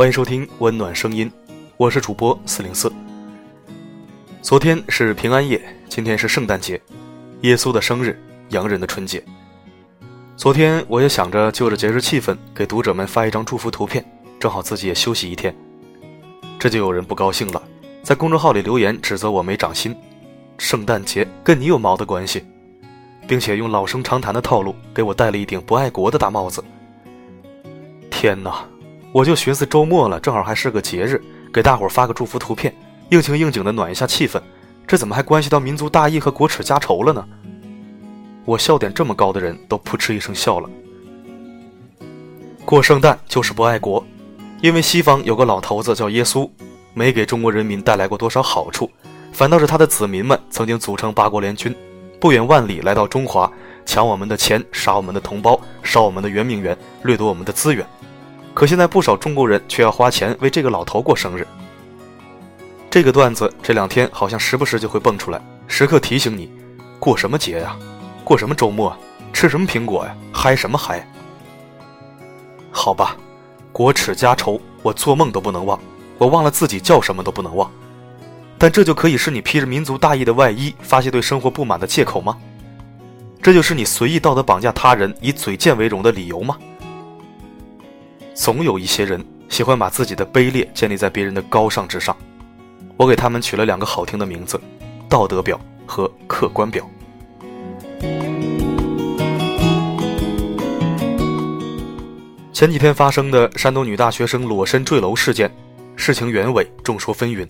欢迎收听温暖声音，我是主播四零四。昨天是平安夜，今天是圣诞节，耶稣的生日，洋人的春节。昨天我也想着就着节日气氛，给读者们发一张祝福图片，正好自己也休息一天。这就有人不高兴了，在公众号里留言指责我没长心。圣诞节跟你有毛的关系？并且用老生常谈的套路给我戴了一顶不爱国的大帽子。天哪！我就寻思周末了，正好还是个节日，给大伙发个祝福图片，应情应景的暖一下气氛。这怎么还关系到民族大义和国耻家仇了呢？我笑点这么高的人都扑哧一声笑了。过圣诞就是不爱国，因为西方有个老头子叫耶稣，没给中国人民带来过多少好处，反倒是他的子民们曾经组成八国联军，不远万里来到中华，抢我们的钱，杀我们的同胞，烧我们的圆明园，掠夺我们的资源。可现在不少中国人却要花钱为这个老头过生日。这个段子这两天好像时不时就会蹦出来，时刻提醒你：过什么节呀？过什么周末？吃什么苹果呀？嗨什么嗨？好吧，国耻家仇，我做梦都不能忘，我忘了自己叫什么都不能忘。但这就可以是你披着民族大义的外衣发泄对生活不满的借口吗？这就是你随意道德绑架他人、以嘴贱为荣的理由吗？总有一些人喜欢把自己的卑劣建立在别人的高尚之上，我给他们取了两个好听的名字：道德表和客观表。前几天发生的山东女大学生裸身坠楼事件，事情原委众说纷纭。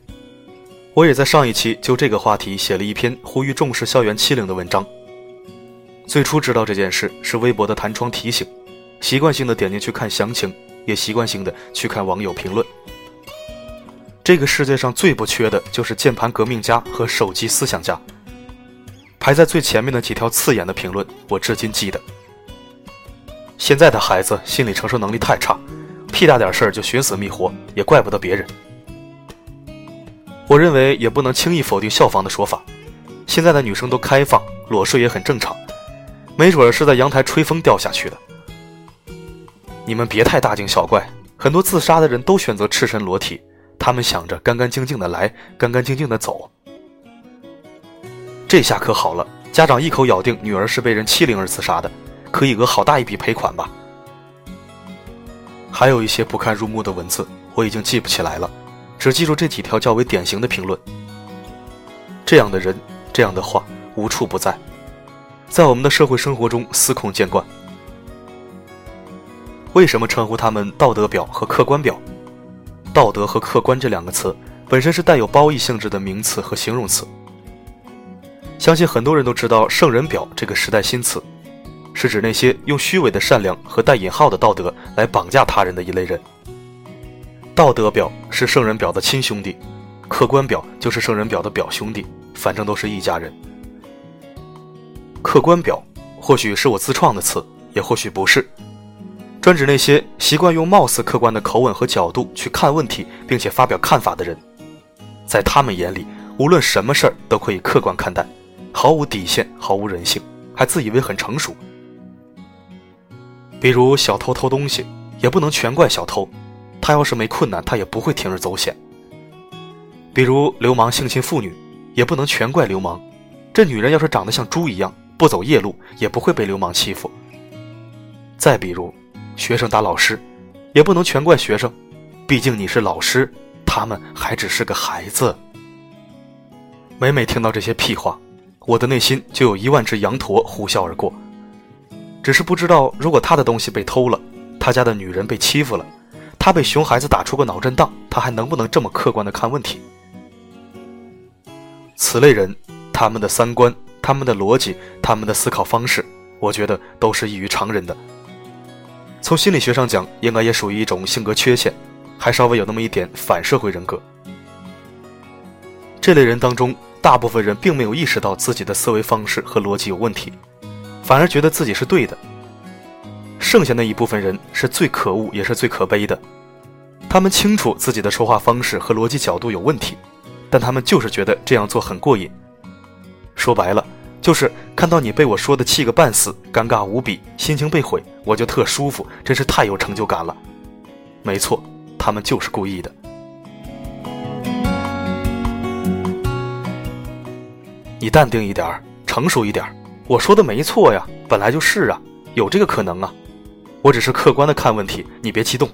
我也在上一期就这个话题写了一篇呼吁重视校园欺凌的文章。最初知道这件事是微博的弹窗提醒，习惯性的点进去看详情。也习惯性的去看网友评论。这个世界上最不缺的就是键盘革命家和手机思想家。排在最前面的几条刺眼的评论，我至今记得。现在的孩子心理承受能力太差，屁大点事儿就寻死觅活，也怪不得别人。我认为也不能轻易否定校方的说法，现在的女生都开放，裸睡也很正常，没准是在阳台吹风掉下去的。你们别太大惊小怪，很多自杀的人都选择赤身裸体，他们想着干干净净的来，干干净净的走。这下可好了，家长一口咬定女儿是被人欺凌而自杀的，可以讹好大一笔赔款吧？还有一些不堪入目的文字，我已经记不起来了，只记住这几条较为典型的评论。这样的人，这样的话，无处不在，在我们的社会生活中司空见惯。为什么称呼他们道德表和客观表？道德和客观这两个词本身是带有褒义性质的名词和形容词。相信很多人都知道“圣人表”这个时代新词，是指那些用虚伪的善良和带引号的道德来绑架他人的一类人。道德表是圣人表的亲兄弟，客观表就是圣人表的表兄弟，反正都是一家人。客观表或许是我自创的词，也或许不是。专指那些习惯用貌似客观的口吻和角度去看问题，并且发表看法的人，在他们眼里，无论什么事儿都可以客观看待，毫无底线，毫无人性，还自以为很成熟。比如小偷偷东西，也不能全怪小偷，他要是没困难，他也不会铤而走险。比如流氓性侵妇女，也不能全怪流氓，这女人要是长得像猪一样，不走夜路，也不会被流氓欺负。再比如。学生打老师，也不能全怪学生，毕竟你是老师，他们还只是个孩子。每每听到这些屁话，我的内心就有一万只羊驼呼啸而过。只是不知道，如果他的东西被偷了，他家的女人被欺负了，他被熊孩子打出个脑震荡，他还能不能这么客观的看问题？此类人，他们的三观、他们的逻辑、他们的思考方式，我觉得都是异于常人的。从心理学上讲，应该也属于一种性格缺陷，还稍微有那么一点反社会人格。这类人当中，大部分人并没有意识到自己的思维方式和逻辑有问题，反而觉得自己是对的。剩下那一部分人是最可恶也是最可悲的，他们清楚自己的说话方式和逻辑角度有问题，但他们就是觉得这样做很过瘾。说白了。就是看到你被我说的气个半死，尴尬无比，心情被毁，我就特舒服，真是太有成就感了。没错，他们就是故意的。你淡定一点儿，成熟一点儿。我说的没错呀，本来就是啊，有这个可能啊。我只是客观的看问题，你别激动。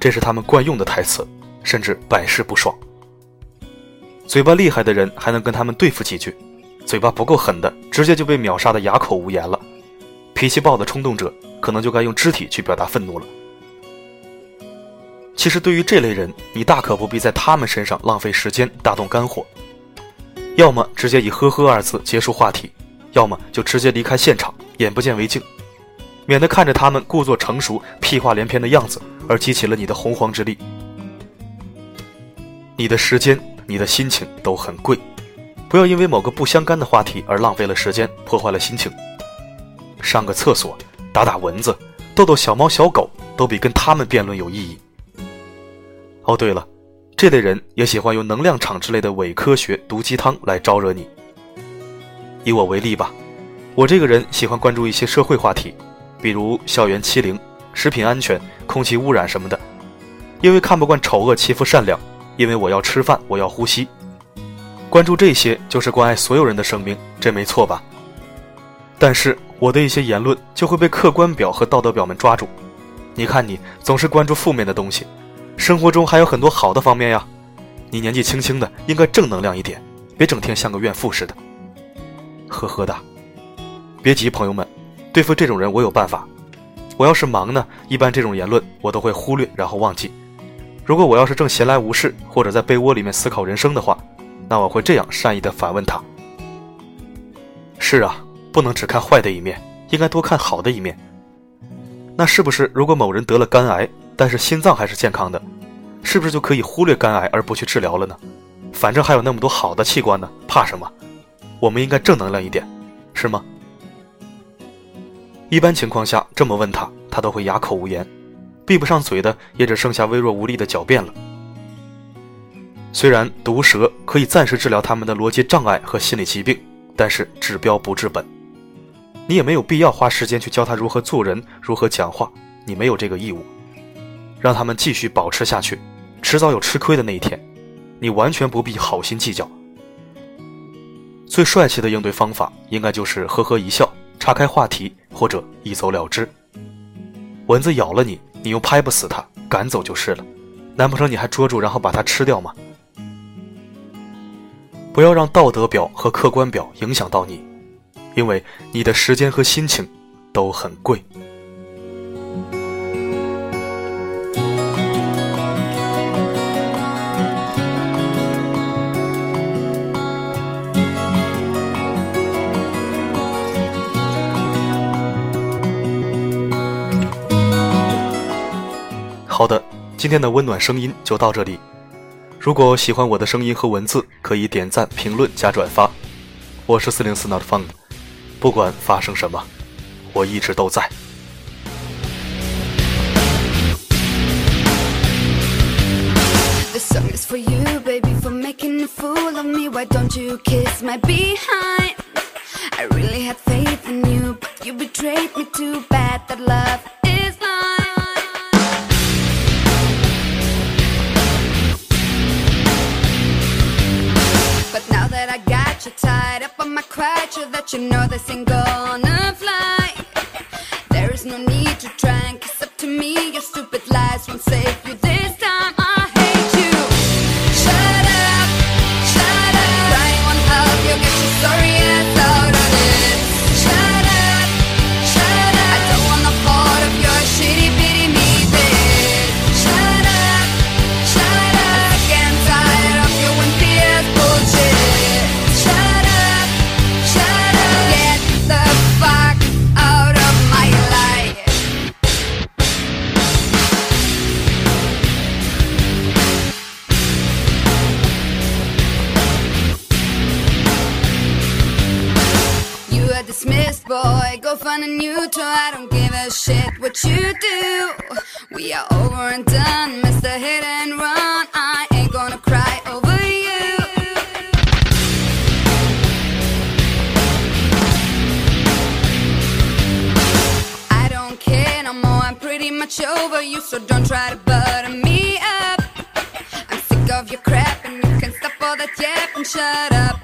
这是他们惯用的台词，甚至百试不爽。嘴巴厉害的人还能跟他们对付几句，嘴巴不够狠的，直接就被秒杀的哑口无言了。脾气暴的冲动者，可能就该用肢体去表达愤怒了。其实对于这类人，你大可不必在他们身上浪费时间，大动肝火。要么直接以“呵呵”二字结束话题，要么就直接离开现场，眼不见为净，免得看着他们故作成熟、屁话连篇的样子，而激起了你的洪荒之力。你的时间、你的心情都很贵，不要因为某个不相干的话题而浪费了时间，破坏了心情。上个厕所、打打蚊子、逗逗小猫小狗，都比跟他们辩论有意义。哦，对了。这类人也喜欢用能量场之类的伪科学毒鸡汤来招惹你。以我为例吧，我这个人喜欢关注一些社会话题，比如校园欺凌、食品安全、空气污染什么的。因为看不惯丑恶欺负善良，因为我要吃饭，我要呼吸。关注这些就是关爱所有人的生命，这没错吧？但是我的一些言论就会被客观表和道德表们抓住。你看，你总是关注负面的东西。生活中还有很多好的方面呀，你年纪轻轻的，应该正能量一点，别整天像个怨妇似的。呵呵的，别急，朋友们，对付这种人我有办法。我要是忙呢，一般这种言论我都会忽略，然后忘记。如果我要是正闲来无事，或者在被窝里面思考人生的话，那我会这样善意的反问他：是啊，不能只看坏的一面，应该多看好的一面。那是不是如果某人得了肝癌？但是心脏还是健康的，是不是就可以忽略肝癌而不去治疗了呢？反正还有那么多好的器官呢，怕什么？我们应该正能量一点，是吗？一般情况下这么问他，他都会哑口无言，闭不上嘴的也只剩下微弱无力的狡辩了。虽然毒蛇可以暂时治疗他们的逻辑障碍和心理疾病，但是治标不治本。你也没有必要花时间去教他如何做人，如何讲话，你没有这个义务。让他们继续保持下去，迟早有吃亏的那一天。你完全不必好心计较。最帅气的应对方法，应该就是呵呵一笑，岔开话题，或者一走了之。蚊子咬了你，你又拍不死它，赶走就是了。难不成你还捉住然后把它吃掉吗？不要让道德表和客观表影响到你，因为你的时间和心情都很贵。好的，今天的温暖声音就到这里。如果喜欢我的声音和文字，可以点赞、评论、加转发。我是四零四 Not Fun，不管发生什么，我一直都在。you know this ain't gonna fly. There is no need to try and kiss up to me. Your stupid lies won't save dismissed, boy. Go find a new toy. I don't give a shit what you do. We are over and done, Mr. Hit and Run. I ain't gonna cry over you. I don't care no more. I'm pretty much over you, so don't try to butter me up. I'm sick of your crap, and you can stop all that yap and shut up.